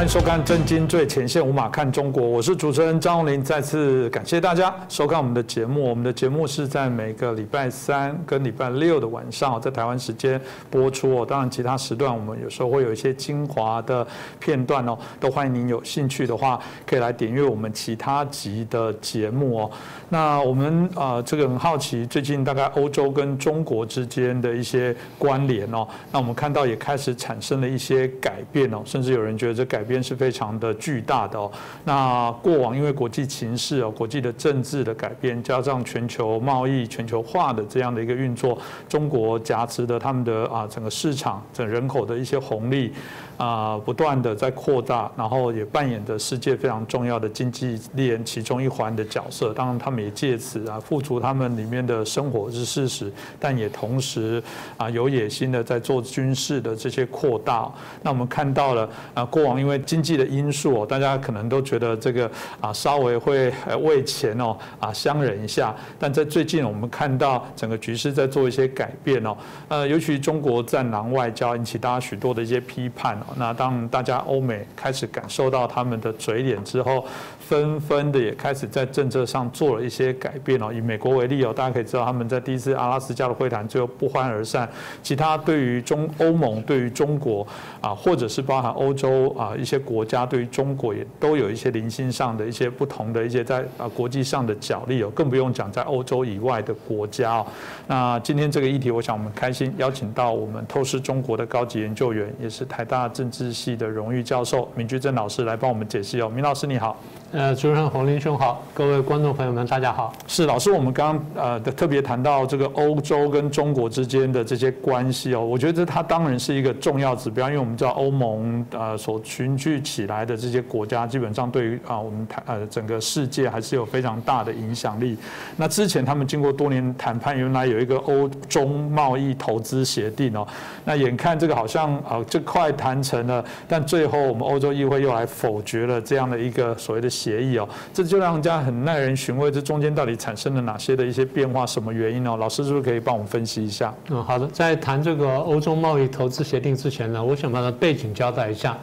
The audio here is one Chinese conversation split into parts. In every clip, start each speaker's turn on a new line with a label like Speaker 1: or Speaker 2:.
Speaker 1: 欢迎收看《震惊最前线》，无马看中国，我是主持人张宏林。再次感谢大家收看我们的节目。我们的节目是在每个礼拜三跟礼拜六的晚上，在台湾时间播出哦。当然，其他时段我们有时候会有一些精华的片段哦，都欢迎您有兴趣的话，可以来点阅我们其他集的节目哦。那我们啊，这个很好奇，最近大概欧洲跟中国之间的一些关联哦，那我们看到也开始产生了一些改变哦，甚至有人觉得。这改变是非常的巨大的哦。那过往因为国际形势哦，国际的政治的改变，加上全球贸易全球化的这样的一个运作，中国夹持的他们的啊整个市场、整人口的一些红利。啊，不断的在扩大，然后也扮演着世界非常重要的经济链其中一环的角色。当然，他们也借此啊，付出他们里面的生活是事实，但也同时啊，有野心的在做军事的这些扩大。那我们看到了啊，过往因为经济的因素，大家可能都觉得这个啊，稍微会为钱哦啊相忍一下。但在最近，我们看到整个局势在做一些改变哦。呃，尤其中国战狼外交引起大家许多的一些批判。那当大家欧美开始感受到他们的嘴脸之后，纷纷的也开始在政策上做了一些改变哦。以美国为例哦，大家可以知道他们在第一次阿拉斯加的会谈最后不欢而散。其他对于中欧盟对于中国啊，或者是包含欧洲啊一些国家对于中国也都有一些零星上的一些不同的一些在啊国际上的角力哦，更不用讲在欧洲以外的国家哦。那今天这个议题，我想我们开心邀请到我们透视中国的高级研究员，也是台大。政治系的荣誉教授闵居正老师来帮我们解析哦，闵老师你好。
Speaker 2: 呃，主持人洪林兄好，各位观众朋友们，大家好。
Speaker 1: 是老师，我们刚刚呃特别谈到这个欧洲跟中国之间的这些关系哦，我觉得它当然是一个重要指标，因为我们知道欧盟呃所群聚起来的这些国家，基本上对于啊我们谈呃整个世界还是有非常大的影响力。那之前他们经过多年谈判，原来有一个欧中贸易投资协定哦，那眼看这个好像啊这快谈成了，但最后我们欧洲议会又来否决了这样的一个所谓的。协议哦，这就让人家很耐人寻味。这中间到底产生了哪些的一些变化？什么原因呢？老师是不是可以帮我们分析一下？
Speaker 2: 嗯，好的。在谈这个欧洲贸易投资协定之前呢，我想把它背景交代一下。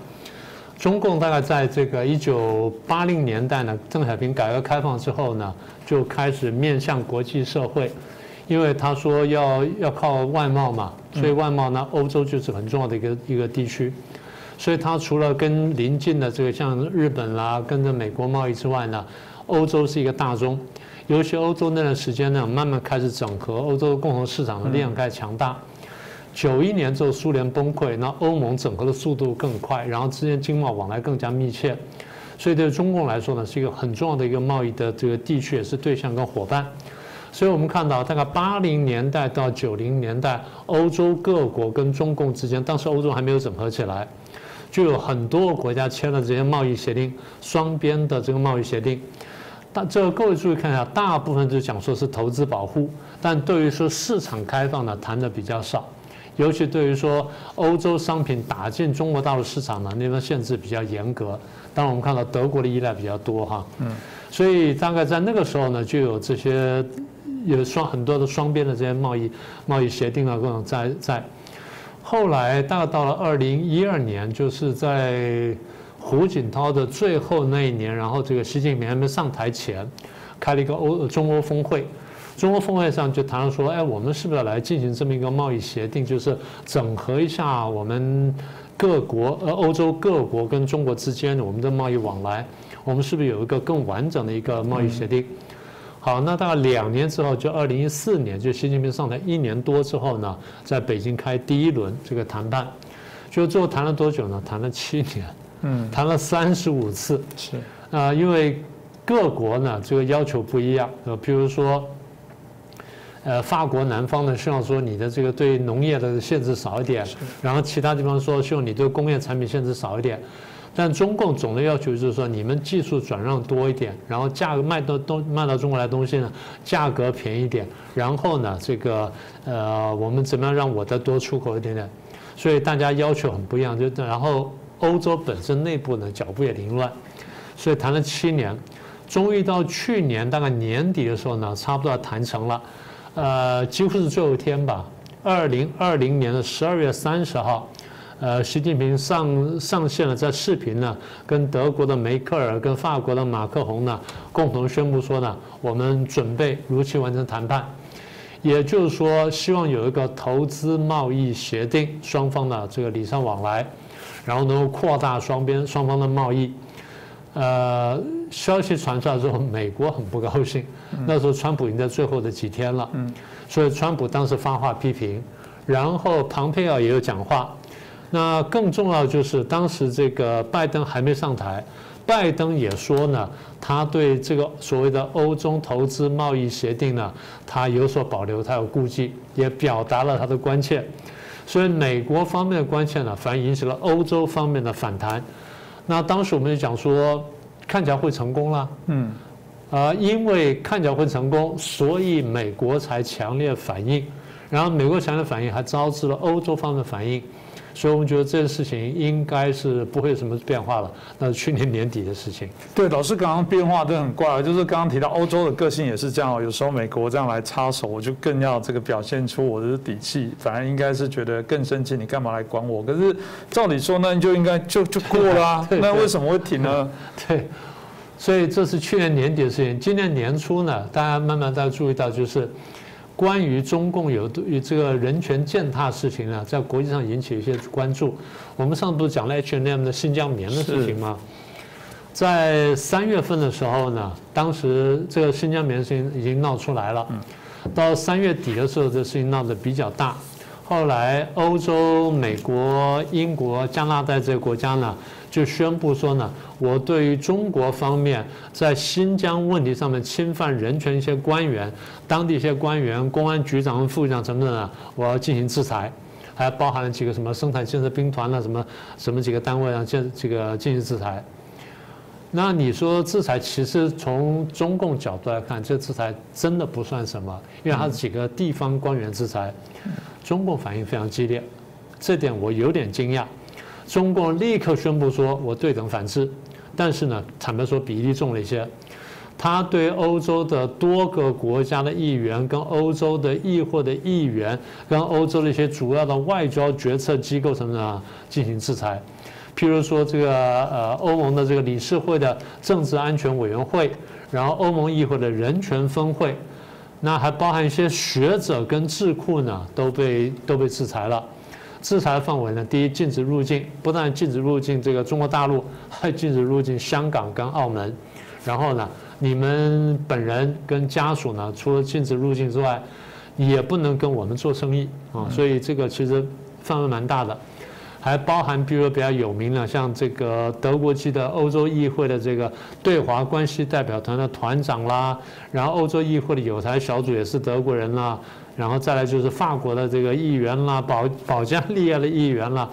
Speaker 2: 中共大概在这个一九八零年代呢，邓小平改革开放之后呢，就开始面向国际社会，因为他说要要靠外贸嘛，所以外贸呢，欧洲就是很重要的一个一个地区。所以它除了跟邻近的这个像日本啦，跟着美国贸易之外呢，欧洲是一个大宗，尤其欧洲那段时间呢，慢慢开始整合，欧洲共同市场的力量开始强大。九一年之后苏联崩溃，那欧盟整合的速度更快，然后之间经贸往来更加密切，所以对中共来说呢，是一个很重要的一个贸易的这个地区，也是对象跟伙伴。所以我们看到大概八零年代到九零年代，欧洲各国跟中共之间，当时欧洲还没有整合起来。就有很多个国家签了这些贸易协定，双边的这个贸易协定。但这个各位注意看一下，大部分就讲说是投资保护，但对于说市场开放呢，谈的比较少。尤其对于说欧洲商品打进中国大陆市场呢，那边限制比较严格。当然我们看到德国的依赖比较多哈。嗯。所以大概在那个时候呢，就有这些有双很多的双边的这些贸易贸易协定啊，各种在在。后来大概到了二零一二年，就是在胡锦涛的最后那一年，然后这个习近平还没上台前，开了一个欧中欧峰会。中欧峰会上就谈了说，哎，我们是不是要来进行这么一个贸易协定，就是整合一下我们各国呃欧洲各国跟中国之间的我们的贸易往来，我们是不是有一个更完整的一个贸易协定？好，那大概两年之后，就二零一四年，就习近平上台一年多之后呢，在北京开第一轮这个谈判，就最后谈了多久呢？谈了七年，嗯，谈了三十五次，
Speaker 1: 是。
Speaker 2: 啊，因为各国呢这个要求不一样，呃，比如说，呃，法国南方呢希望说你的这个对农业的限制少一点，然后其他地方说希望你对工业产品限制少一点。但中共总的要求就是说，你们技术转让多一点，然后价格卖到东卖到中国来东西呢，价格便宜点，然后呢，这个呃，我们怎么样让我再多出口一点点？所以大家要求很不一样，就然后欧洲本身内部呢脚步也凌乱，所以谈了七年，终于到去年大概年底的时候呢，差不多谈成了，呃，几乎是最后一天吧，二零二零年的十二月三十号。呃，习近平上上线了，在视频呢，跟德国的梅克尔、跟法国的马克宏呢，共同宣布说呢，我们准备如期完成谈判，也就是说，希望有一个投资贸易协定，双方的这个礼尚往来，然后能够扩大双边双方的贸易。呃，消息传出来之后，美国很不高兴，那时候川普已经在最后的几天了，所以川普当时发话批评，然后庞佩奥也有讲话。那更重要就是当时这个拜登还没上台，拜登也说呢，他对这个所谓的欧中投资贸易协定呢，他有所保留，他有顾忌，也表达了他的关切。所以美国方面的关切呢，反而引起了欧洲方面的反弹。那当时我们就讲说，看起来会成功了，嗯，啊，因为看起来会成功，所以美国才强烈反应，然后美国强烈反应还招致了欧洲方面的反应。所以我们觉得这件事情应该是不会有什么变化了。那是去年年底的事情。
Speaker 1: 对，老师刚刚变化都很怪，就是刚刚提到欧洲的个性也是这样。有时候美国这样来插手，我就更要这个表现出我的底气。反而应该是觉得更生气，你干嘛来管我？可是照理说，那你就应该就就过了。那为什么会停呢？
Speaker 2: 对，所以这是去年年底的事情。今年年初呢，大家慢慢大家注意到就是。关于中共有对这个人权践踏事情呢，在国际上引起一些关注。我们上次不是讲了 H&M 的新疆棉的事情吗？在三月份的时候呢，当时这个新疆棉事情已经闹出来了。到三月底的时候，这事情闹得比较大。后来欧洲、美国、英国、加拿大这些国家呢？就宣布说呢，我对于中国方面在新疆问题上面侵犯人权一些官员、当地一些官员、公安局长、副局长等等呢，我要进行制裁，还包含了几个什么生产建设兵团啊，什么什么几个单位啊，建这个进行制裁。那你说制裁，其实从中共角度来看，这制裁真的不算什么，因为它是几个地方官员制裁，中共反应非常激烈，这点我有点惊讶。中共立刻宣布说：“我对等反制。”但是呢，坦白说比例重了一些。他对欧洲的多个国家的议员、跟欧洲的议会的议员、跟欧洲的一些主要的外交决策机构什么的进行制裁。譬如说，这个呃，欧盟的这个理事会的政治安全委员会，然后欧盟议会的人权分会，那还包含一些学者跟智库呢，都被都被制裁了。制裁范围呢？第一，禁止入境，不但禁止入境这个中国大陆，还禁止入境香港跟澳门。然后呢，你们本人跟家属呢，除了禁止入境之外，也不能跟我们做生意啊。所以这个其实范围蛮大的，还包含比如说比较有名的，像这个德国籍的欧洲议会的这个对华关系代表团的团长啦，然后欧洲议会的有台小组也是德国人啦。然后再来就是法国的这个议员啦，保保加利亚的议员啦，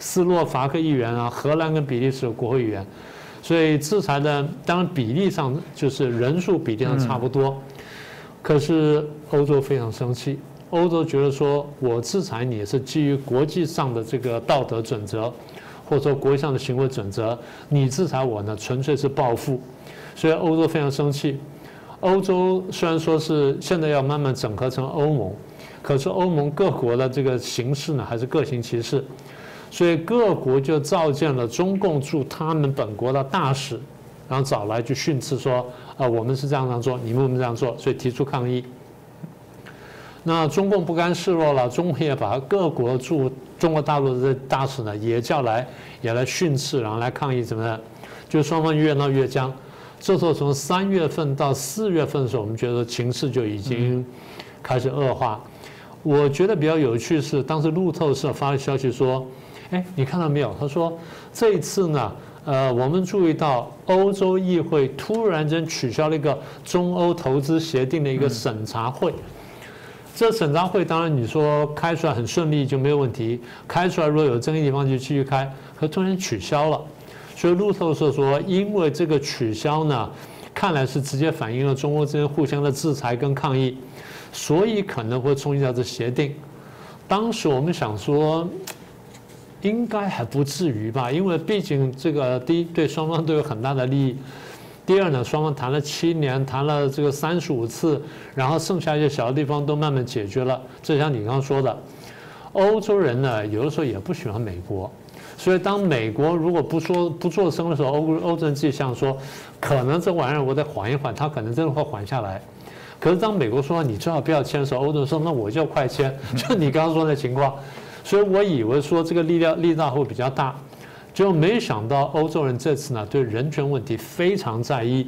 Speaker 2: 斯洛伐克议员啊，荷兰跟比利时的国会议员，所以制裁的当然比例上就是人数比例上差不多，可是欧洲非常生气，欧洲觉得说我制裁你是基于国际上的这个道德准则，或者说国际上的行为准则，你制裁我呢纯粹是报复，所以欧洲非常生气。欧洲虽然说是现在要慢慢整合成欧盟，可是欧盟各国的这个形式呢还是各行其事，所以各国就召见了中共驻他们本国的大使，然后找来就训斥说啊我们是这样这样做，你们不能这样做，所以提出抗议。那中共不甘示弱了，中共也把各国驻中国大陆的大使呢也叫来，也来训斥，然后来抗议，怎么样？就双方越闹越僵。这时候从三月份到四月份的时候，我们觉得情势就已经开始恶化。我觉得比较有趣是，当时路透社发的消息说：“哎，你看到没有？”他说：“这一次呢，呃，我们注意到欧洲议会突然间取消了一个中欧投资协定的一个审查会。这审查会当然你说开出来很顺利就没有问题，开出来如果有争议地方就继续开，可突然取消了。”所以路透社说，因为这个取消呢，看来是直接反映了中欧之间互相的制裁跟抗议，所以可能会冲击到这协定。当时我们想说，应该还不至于吧，因为毕竟这个第一对双方都有很大的利益，第二呢，双方谈了七年，谈了这个三十五次，然后剩下一些小的地方都慢慢解决了。就像你刚刚说的，欧洲人呢，有的时候也不喜欢美国，所以当美国如果不说不做声的时候，欧欧洲人自己想说，可能这玩意儿我得缓一缓，他可能真的会缓下来。可是当美国说你最好不要签的时候，欧洲人说那我就快签，就你刚刚说的情况。所以我以为说这个力量力道会比较大，就没想到欧洲人这次呢对人权问题非常在意。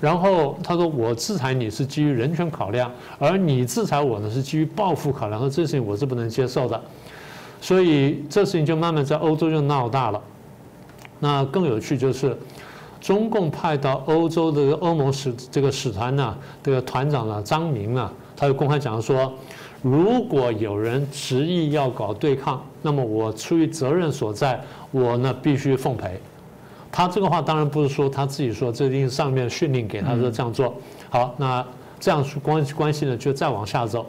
Speaker 2: 然后他说我制裁你是基于人权考量，而你制裁我呢是基于报复考量，和这事情我是不能接受的。所以这事情就慢慢在欧洲就闹大了。那更有趣就是。中共派到欧洲的欧盟使这个使团呢，这个团长呢张明呢，他就公开讲说，如果有人执意要搞对抗，那么我出于责任所在，我呢必须奉陪。他这个话当然不是说他自己说，这一定上面训令给他说这样做。好，那这样关关系呢就再往下走。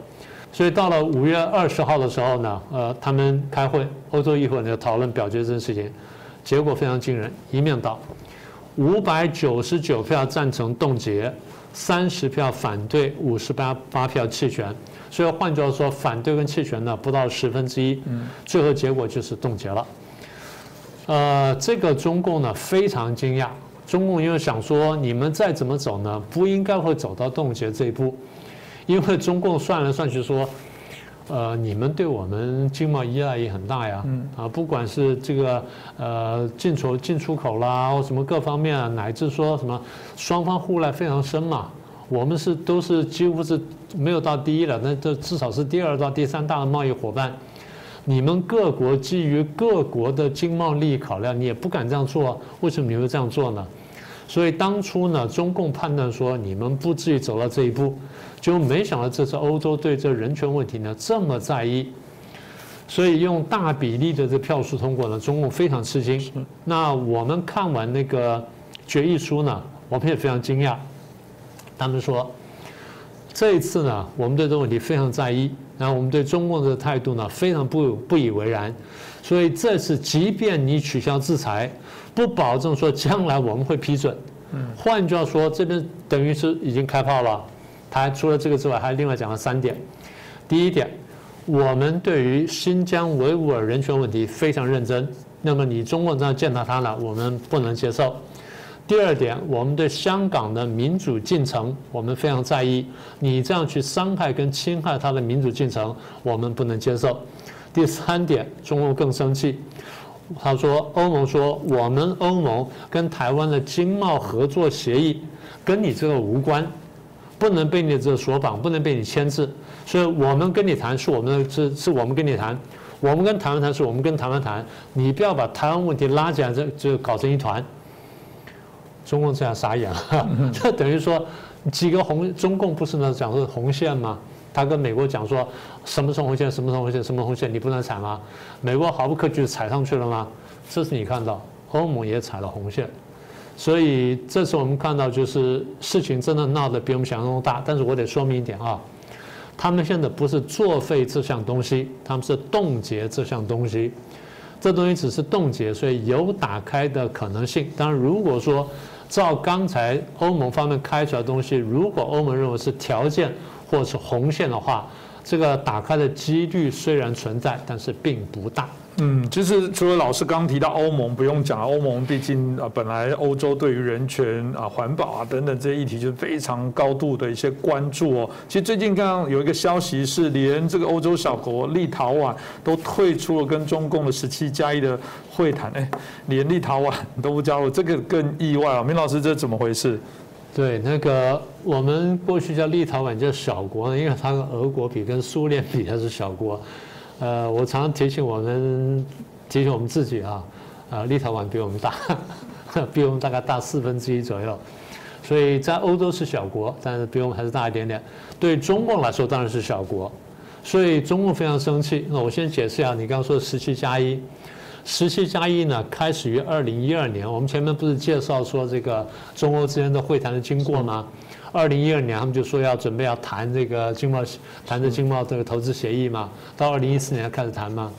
Speaker 2: 所以到了五月二十号的时候呢，呃，他们开会，欧洲议会呢讨论表决这件事情，结果非常惊人，一面倒。五百九十九票赞成冻结，三十票反对，五十八八票弃权。所以换句话说，反对跟弃权呢不到十分之一。最后结果就是冻结了。呃，这个中共呢非常惊讶。中共因为想说，你们再怎么走呢，不应该会走到冻结这一步，因为中共算来算去说。呃，你们对我们经贸依赖也很大呀，啊，不管是这个呃进出进出口啦，或什么各方面啊，乃至说什么双方互赖非常深嘛，我们是都是几乎是没有到第一了，那这至少是第二到第三大的贸易伙伴。你们各国基于各国的经贸利益考量，你也不敢这样做，为什么你会这样做呢？所以当初呢，中共判断说你们不至于走到这一步。就没想到这次欧洲对这人权问题呢这么在意，所以用大比例的这票数通过呢，中共非常吃惊。那我们看完那个决议书呢，我们也非常惊讶。他们说，这一次呢，我们对这个问题非常在意，然后我们对中共的态度呢非常不不以为然。所以这次即便你取消制裁，不保证说将来我们会批准。换句话说，这边等于是已经开炮了。他除了这个之外，还另外讲了三点。第一点，我们对于新疆维吾尔人权问题非常认真。那么你中共这样践踏他呢，我们不能接受。第二点，我们对香港的民主进程我们非常在意。你这样去伤害跟侵害他的民主进程，我们不能接受。第三点，中共更生气。他说，欧盟说我们欧盟跟台湾的经贸合作协议跟你这个无关。不能被你这所绑，不能被你牵制，所以我们跟你谈是我们，是是我们跟你谈，我们跟台湾谈是我们跟台湾谈，你不要把台湾问题拉进来，这就搞成一团。中共这样傻眼了，这等于说几个红，中共不是呢讲是红线吗？他跟美国讲说什么是红线，什么是红线，什么红线你不能踩吗？美国毫不客气就踩上去了吗？这是你看到，欧盟也踩了红线。所以这次我们看到，就是事情真的闹得比我们想象中大。但是我得说明一点啊，他们现在不是作废这项东西，他们是冻结这项东西。这东西只是冻结，所以有打开的可能性。当然，如果说照刚才欧盟方面开出来的东西，如果欧盟认为是条件或是红线的话，这个打开的几率虽然存在，但是并不大。
Speaker 1: 嗯，其实除了老师刚提到欧盟，不用讲欧盟毕竟啊，本来欧洲对于人权啊、环保啊等等这些议题就是非常高度的一些关注哦。其实最近刚刚有一个消息是，连这个欧洲小国立陶宛都退出了跟中共的十七加一的会谈，哎，连立陶宛都不加入，这个更意外啊。明老师，这怎么回事？
Speaker 2: 对，那个我们过去叫立陶宛叫小国，因为它跟俄国比，跟苏联比它是小国。呃，我常常提醒我们，提醒我们自己啊，啊，立陶宛比我们大，比我们大概大四分之一左右，所以在欧洲是小国，但是比我们还是大一点点。对中共来说当然是小国，所以中共非常生气。那我先解释一下，你刚刚说的十七加一，十七加一呢，开始于二零一二年。我们前面不是介绍说这个中欧之间的会谈的经过吗？二零一二年，他们就说要准备要谈这个经贸，谈这经贸这个投资协议嘛。到二零一四年开始谈嘛。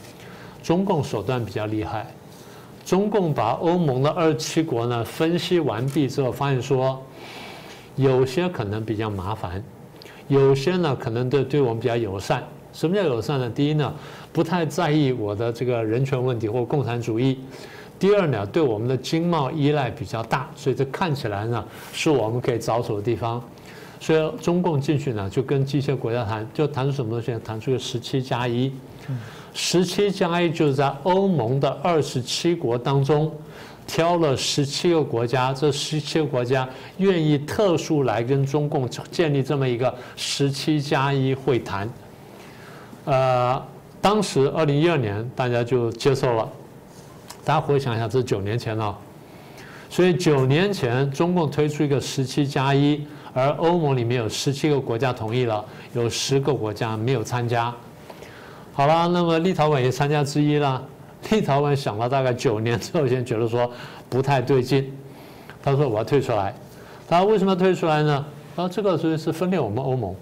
Speaker 2: 中共手段比较厉害，中共把欧盟的二十七国呢分析完毕之后，发现说有些可能比较麻烦，有些呢可能对对我们比较友善，什么叫友善呢？第一呢，不太在意我的这个人权问题或共产主义；第二呢，对我们的经贸依赖比较大，所以这看起来呢是我们可以着手的地方。所以中共进去呢，就跟这些国家谈，就谈出什么东西？谈出个十七加一。十七加一就是在欧盟的二十七国当中。挑了十七个国家，这十七个国家愿意特殊来跟中共建立这么一个十七加一会谈。呃，当时二零一二年大家就接受了。大家回想一下，这是九年前了。所以九年前中共推出一个十七加一，而欧盟里面有十七个国家同意了，有十个国家没有参加。好了，那么立陶宛也参加之一了。立陶宛想了大概九年之后，先觉得说不太对劲，他说我要退出来。他为什么要退出来呢？他说这个是是分裂我们欧盟。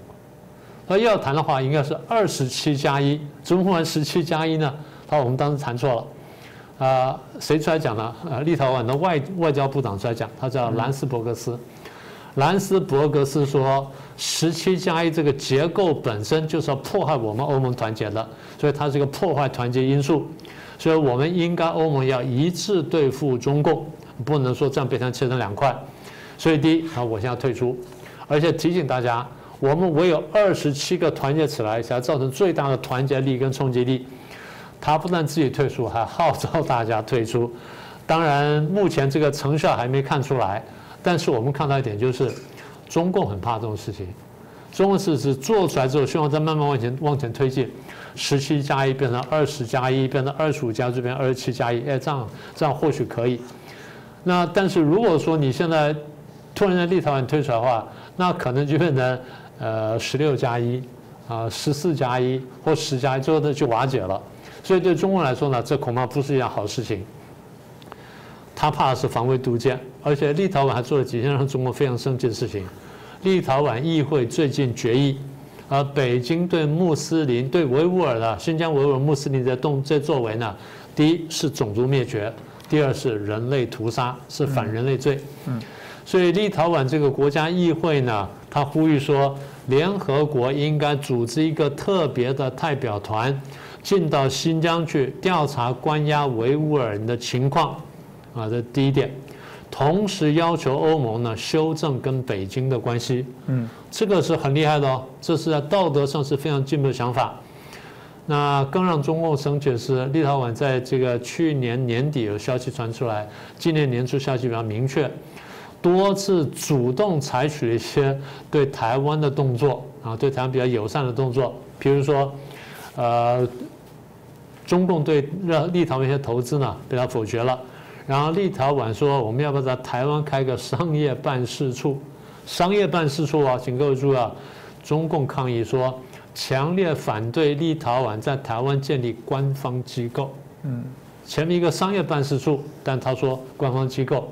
Speaker 2: 他要谈的话，应该是二十七加一，怎么会十七加一呢？他说我们当时谈错了。啊，谁出来讲呢？呃，立陶宛的外外交部长出来讲，他叫兰斯伯格斯。兰斯伯格斯说，十七加一这个结构本身就是要破坏我们欧盟团结的，所以它是一个破坏团结因素。所以我们应该欧盟要一致对付中共，不能说这样变成切成两块。所以第一，啊，我现在退出，而且提醒大家，我们唯有二十七个团结起来，才造成最大的团结力跟冲击力。他不但自己退出，还号召大家退出。当然，目前这个成效还没看出来，但是我们看到一点就是，中共很怕这种事情。中共是是做出来之后，希望再慢慢往前往前推进。十七加一变成二十加一，变成二十五加这边二十七加一，哎，这样这样或许可以。那但是如果说你现在突然在立陶宛推出来的话，那可能就变成呃十六加一啊，十四加一或十加一，最后的就瓦解了。所以对中国来说呢，这恐怕不是一件好事情。他怕的是防微杜渐，而且立陶宛还做了几件让中国非常生气的事情。立陶宛议会最近决议。而北京对穆斯林、对维吾尔的新疆维吾尔穆斯林的动这作为呢，第一是种族灭绝，第二是人类屠杀，是反人类罪。嗯，所以立陶宛这个国家议会呢，他呼吁说，联合国应该组织一个特别的代表团，进到新疆去调查关押维吾尔人的情况。啊，这第一点。同时要求欧盟呢修正跟北京的关系，嗯，这个是很厉害的哦，这是在道德上是非常进步的想法。那更让中共生气的是，立陶宛在这个去年年底有消息传出来，今年年初消息比较明确，多次主动采取了一些对台湾的动作啊，对台湾比较友善的动作，比如说，呃，中共对让立陶宛一些投资呢被他否决了。然后立陶宛说：“我们要不要在台湾开个商业办事处？商业办事处啊，请各位注意啊！中共抗议说，强烈反对立陶宛在台湾建立官方机构。嗯，前面一个商业办事处，但他说官方机构，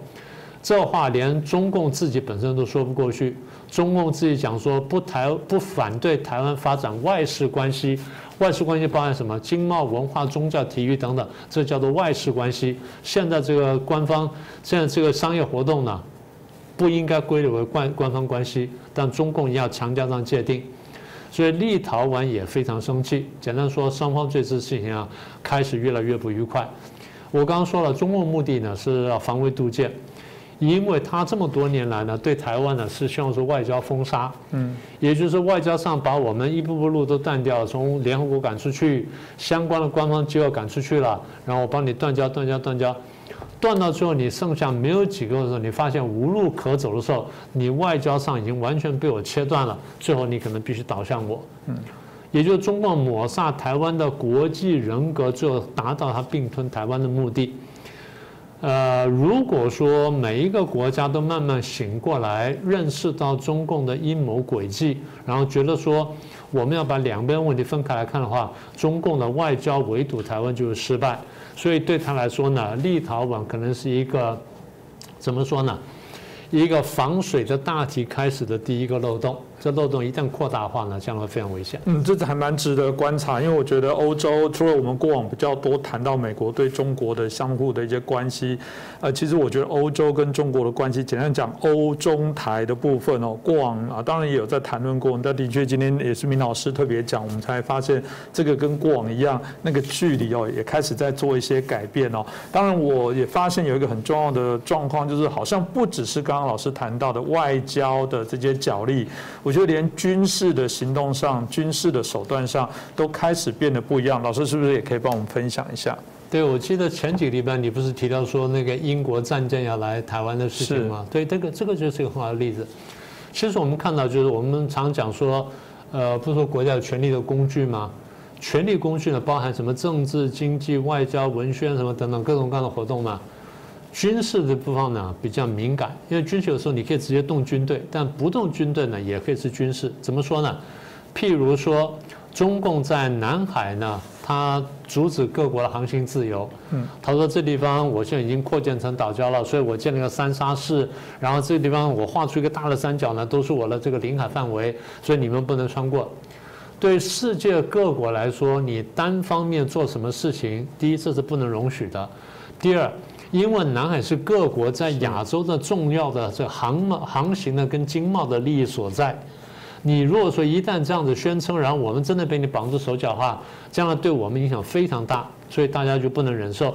Speaker 2: 这话连中共自己本身都说不过去。中共自己讲说，不台不反对台湾发展外事关系。”外事关系包含什么？经贸、文化、宗教、体育等等，这叫做外事关系。现在这个官方，现在这个商业活动呢，不应该归类为官官方关系，但中共要强加上界定，所以立陶宛也非常生气。简单说，双方这次事情啊，开始越来越不愉快。我刚刚说了，中共目的呢是要防微杜渐。因为他这么多年来呢，对台湾呢是希望说外交封杀，嗯，也就是外交上把我们一步步路都断掉，从联合国赶出去，相关的官方机构赶出去了，然后我帮你断交、断交、断交，断到最后你剩下没有几个的时候，你发现无路可走的时候，你外交上已经完全被我切断了，最后你可能必须倒向我，嗯，也就是中共抹杀台湾的国际人格，最后达到他并吞台湾的目的。呃，如果说每一个国家都慢慢醒过来，认识到中共的阴谋诡计，然后觉得说我们要把两边问题分开来看的话，中共的外交围堵台湾就是失败。所以对他来说呢，立陶宛可能是一个怎么说呢？一个防水的大体开始的第一个漏洞，这漏洞一旦扩大化呢，将会非常危险。
Speaker 1: 嗯，这还蛮值得观察，因为我觉得欧洲除了我们过往比较多谈到美国对中国的相互的一些关系，呃，其实我觉得欧洲跟中国的关系，简单讲，欧中台的部分哦，过往啊，当然也有在谈论过，但的确今天也是明老师特别讲，我们才发现这个跟过往一样，那个距离哦，也开始在做一些改变哦。当然，我也发现有一个很重要的状况，就是好像不只是刚刚老师谈到的外交的这些角力。我觉得连军事的行动上、军事的手段上都开始变得不一样。老师是不是也可以帮我们分享一下？
Speaker 2: 对，我记得前几个礼拜你不是提到说那个英国战舰要来台湾的事情吗？对，这个这个就是一个很好的例子。其实我们看到，就是我们常讲说，呃，不是说国家有权力的工具吗？权力工具呢，包含什么政治、经济、外交、文宣什么等等各种各样的活动嘛。军事的部分呢比较敏感，因为军事有时候你可以直接动军队，但不动军队呢也可以是军事。怎么说呢？譬如说，中共在南海呢，它阻止各国的航行自由。嗯，他说这地方我现在已经扩建成岛礁了，所以我建了一个三沙市，然后这个地方我画出一个大的三角呢，都是我的这个领海范围，所以你们不能穿过。对世界各国来说，你单方面做什么事情，第一这是不能容许的，第二。因为南海是各国在亚洲的重要的这航贸航行的跟经贸的利益所在，你如果说一旦这样子宣称，然后我们真的被你绑住手脚的话，将来对我们影响非常大，所以大家就不能忍受。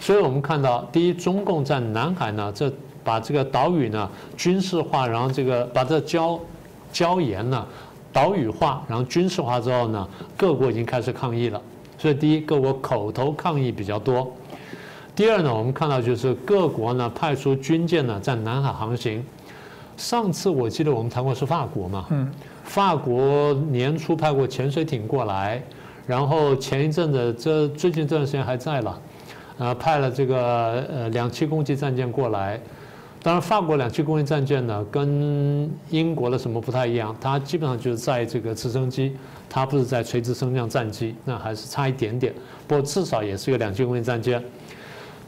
Speaker 2: 所以我们看到，第一，中共在南海呢，这把这个岛屿呢军事化，然后这个把这礁礁岩呢岛屿化，然后军事化之后呢，各国已经开始抗议了。所以第一，各国口头抗议比较多。第二呢，我们看到就是各国呢派出军舰呢在南海航行。上次我记得我们谈过是法国嘛，嗯，法国年初派过潜水艇过来，然后前一阵子这最近这段时间还在了，呃，派了这个呃两栖攻击战舰过来。当然，法国两栖攻击战舰呢跟英国的什么不太一样，它基本上就是在这个直升机，它不是在垂直升降战机，那还是差一点点。不过至少也是一个两栖攻击战舰。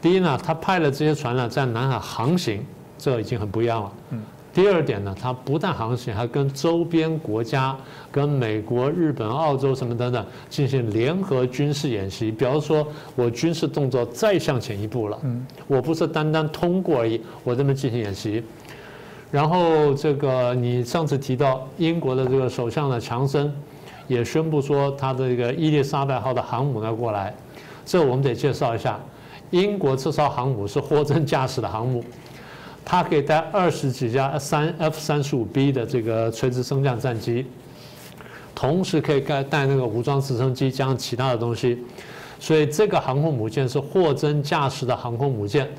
Speaker 2: 第一呢，他派了这些船呢在南海航行，这已经很不一样了。嗯。第二点呢，他不但航行，还跟周边国家、跟美国、日本、澳洲什么等等进行联合军事演习。比方说，我军事动作再向前一步了。嗯。我不是单单通过而已，我这么进行演习。然后这个你上次提到英国的这个首相呢，强森也宣布说他的这个伊丽莎白号的航母要过来，这我们得介绍一下。英国这艘航母是货真价实的航母，它可以带二十几架三 F 三十五 B 的这个垂直升降战机，同时可以带带那个武装直升机加上其他的东西，所以这个航空母舰是货真价实的航空母舰。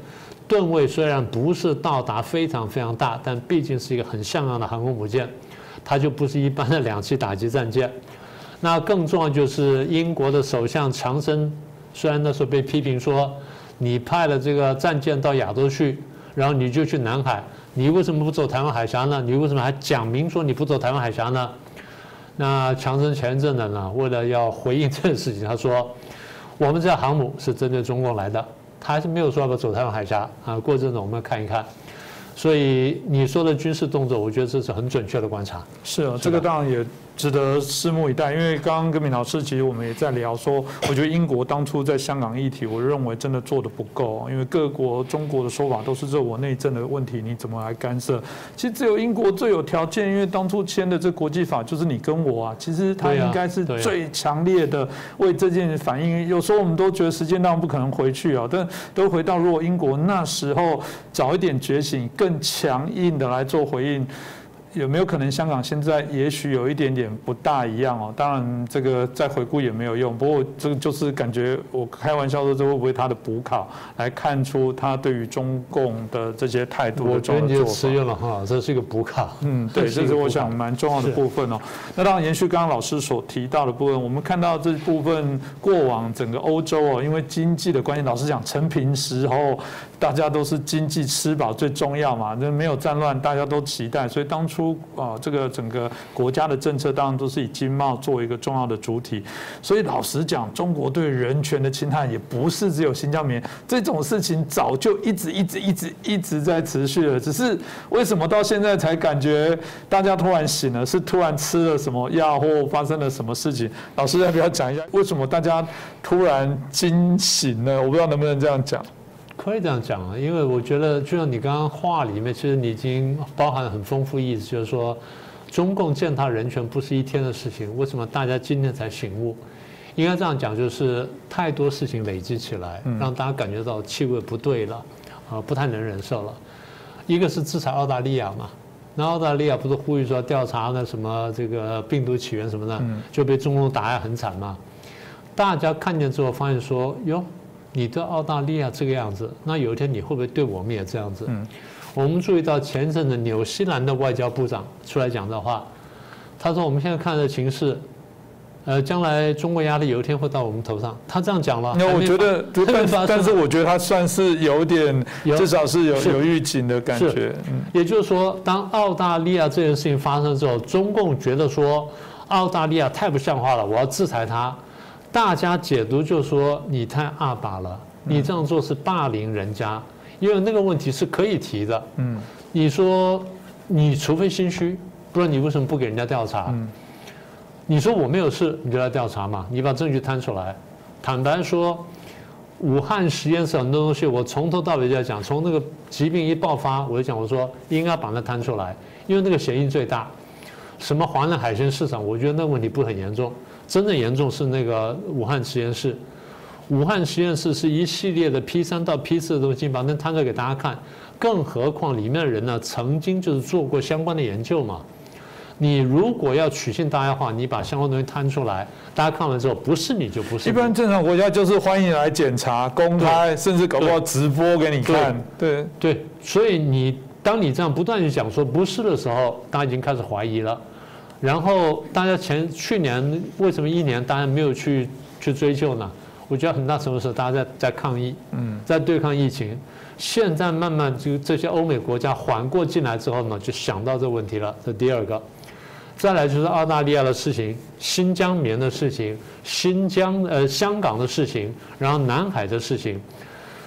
Speaker 2: 吨位虽然不是到达非常非常大，但毕竟是一个很像样的航空母舰，它就不是一般的两栖打击战舰。那更重要就是英国的首相强森，虽然那时候被批评说。你派了这个战舰到亚洲去，然后你就去南海，你为什么不走台湾海峡呢？你为什么还讲明说你不走台湾海峡呢？那强生前一阵子呢，为了要回应这个事情，他说，我们这航母是针对中共来的，他还是没有说要走台湾海峡啊。过阵子我们看一看。所以你说的军事动作，我觉得这是很准确的观察。
Speaker 1: 是啊，这个当然也。值得拭目以待，因为刚刚跟敏老师其实我们也在聊说，我觉得英国当初在香港议题，我认为真的做的不够，因为各国中国的说法都是这我内政的问题，你怎么来干涉？其实只有英国最有条件，因为当初签的这国际法就是你跟我啊，其实他应该是最强烈的为这件反应。有时候我们都觉得时间当然不可能回去啊，但都回到如果英国那时候早一点觉醒，更强硬的来做回应。有没有可能香港现在也许有一点点不大一样哦？当然，这个再回顾也没有用。不过，这个就是感觉我开玩笑说，这会不会他的补考来看出他对于中共的这些态度的
Speaker 2: 做法？吃用了哈，这是一个补考。
Speaker 1: 嗯，对，这是我想蛮重要的部分哦。那当然，延续刚刚老师所提到的部分，我们看到这部分过往整个欧洲哦，因为经济的关系，老师讲成平时候大家都是经济吃饱最重要嘛，那没有战乱，大家都期待，所以当初啊，这个整个国家的政策当然都是以经贸作为一个重要的主体。所以老实讲，中国对人权的侵害也不是只有新疆棉这种事情，早就一直一直一直一直在持续了。只是为什么到现在才感觉大家突然醒了？是突然吃了什么药或发生了什么事情？老师要不要讲一下，为什么大家突然惊醒呢？我不知道能不能这样讲。
Speaker 2: 可以这样讲啊，因为我觉得就像你刚刚话里面，其实你已经包含很丰富意思，就是说，中共践踏人权不是一天的事情，为什么大家今天才醒悟？应该这样讲，就是太多事情累积起来，让大家感觉到气味不对了，啊，不太能忍受了。一个是制裁澳大利亚嘛，那澳大利亚不是呼吁说调查那什么这个病毒起源什么的，就被中共打压很惨嘛。大家看见之后发现说，哟。你对澳大利亚这个样子，那有一天你会不会对我们也这样子？嗯，我们注意到前一阵子纽西兰的外交部长出来讲的话，他说我们现在看的情势，呃，将来中国压力有一天会到我们头上。他这样讲了。
Speaker 1: 那我觉得，但但是我觉得他算是有点，至少是有有预警的感觉。
Speaker 2: 嗯，也就是说，当澳大利亚这件事情发生之后，中共觉得说澳大利亚太不像话了，我要制裁他。大家解读就说你太阿巴了，你这样做是霸凌人家，因为那个问题是可以提的。嗯，你说你除非心虚，不然你为什么不给人家调查？嗯，你说我没有事，你就来调查嘛，你把证据摊出来。坦白说，武汉实验室很多东西，我从头到尾就在讲，从那个疾病一爆发，我就讲我说应该把它摊出来，因为那个嫌疑最大。什么华南海鲜市场，我觉得那个问题不很严重。真正严重是那个武汉实验室，武汉实验室是一系列的 P 三到 P 四的东西，把那摊出来给大家看。更何况里面的人呢，曾经就是做过相关的研究嘛。你如果要取信大家的话，你把相关东西摊出来，大家看完之后，不是你就不是。
Speaker 1: 一般正常国家就是欢迎来检查、公开，甚至搞不好直播给你看。对
Speaker 2: 对，所以你当你这样不断去讲说不是的时候，大家已经开始怀疑了。然后大家前去年为什么一年大家没有去去追究呢？我觉得很大程度是大家在在抗议，嗯，在对抗疫情。现在慢慢就这些欧美国家缓过劲来之后呢，就想到这问题了。这第二个，再来就是澳大利亚的事情、新疆棉的事情、新疆呃香港的事情，然后南海的事情。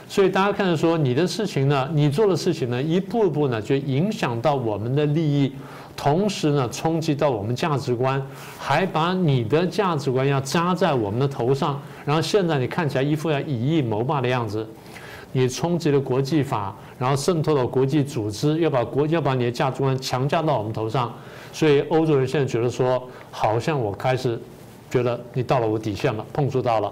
Speaker 2: 所以大家看着说，你的事情呢，你做的事情呢，一步一步呢，就影响到我们的利益。同时呢，冲击到我们价值观，还把你的价值观要扎在我们的头上。然后现在你看起来一副要以义谋霸的样子，你冲击了国际法，然后渗透到国际组织，要把国要把你的价值观强加到我们头上。所以欧洲人现在觉得说，好像我开始觉得你到了我底线了，碰触到了。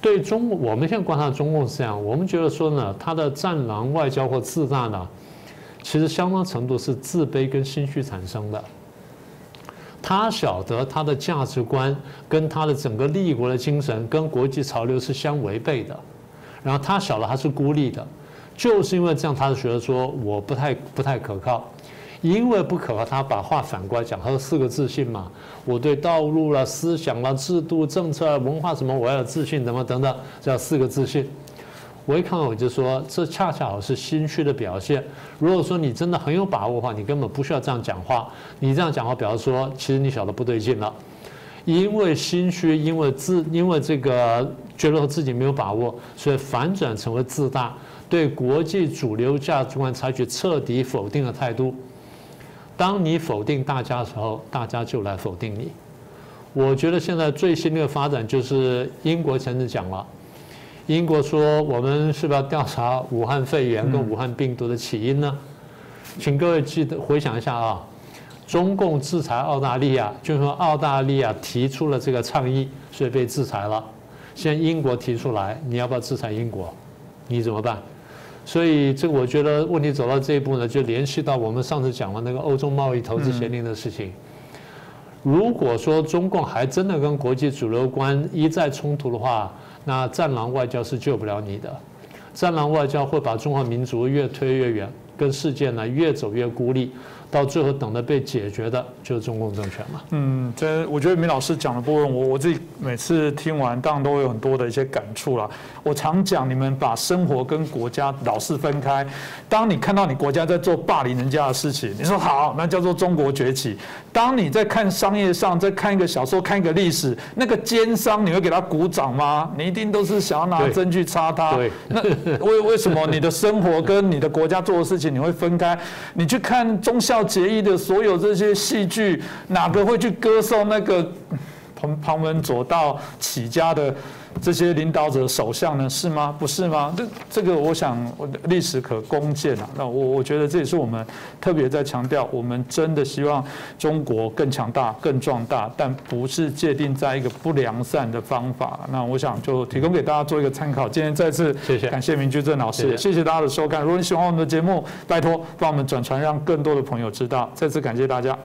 Speaker 2: 对中，我们现在观察中共是这样，我们觉得说呢，他的战狼外交或自大呢。其实相当程度是自卑跟心虚产生的。他晓得他的价值观跟他的整个立国的精神跟国际潮流是相违背的，然后他晓得他是孤立的，就是因为这样，他就觉得说我不太不太可靠，因为不可靠，他把话反过来讲，他说四个自信嘛，我对道路了、思想了、制度、政策、文化什么，我要有自信，等等等等，叫四个自信。我一看我就说，这恰恰好是心虚的表现。如果说你真的很有把握的话，你根本不需要这样讲话。你这样讲话，表示说，其实你晓得不对劲了。因为心虚，因为自，因为这个觉得自己没有把握，所以反转成为自大，对国际主流价值观采取彻底否定的态度。当你否定大家的时候，大家就来否定你。我觉得现在最新的发展就是英国前阵讲了。英国说：“我们是不是要调查武汉肺炎跟武汉病毒的起因呢？”请各位记得回想一下啊，中共制裁澳大利亚，就是说澳大利亚提出了这个倡议，所以被制裁了。现在英国提出来，你要不要制裁英国？你怎么办？所以这个我觉得问题走到这一步呢，就联系到我们上次讲的那个欧洲贸易投资协定的事情。如果说中共还真的跟国际主流观一再冲突的话，那战狼外交是救不了你的，战狼外交会把中华民族越推越远，跟世界呢越走越孤立。到最后等着被解决的就是中共政权嘛。
Speaker 1: 嗯，这我觉得明老师讲的部分，我我自己每次听完，当然都会有很多的一些感触啦。我常讲，你们把生活跟国家老是分开。当你看到你国家在做霸凌人家的事情，你说好，那叫做中国崛起。当你在看商业上，在看一个小说、看一个历史，那个奸商，你会给他鼓掌吗？你一定都是想要拿针去插他。
Speaker 2: 对，
Speaker 1: 那为为什么你的生活跟你的国家做的事情你会分开？你去看忠到结义的所有这些戏剧，哪个会去歌颂那个旁旁门左道起家的？这些领导者、首相呢，是吗？不是吗？这这个，我想历史可攻见啊。那我我觉得这也是我们特别在强调，我们真的希望中国更强大、更壮大，但不是界定在一个不良善的方法。那我想就提供给大家做一个参考。今天再次
Speaker 2: 谢谢，
Speaker 1: 感谢明居正老师，谢谢大家的收看。如果你喜欢我们的节目，拜托帮我们转传，让更多的朋友知道。再次感谢大家。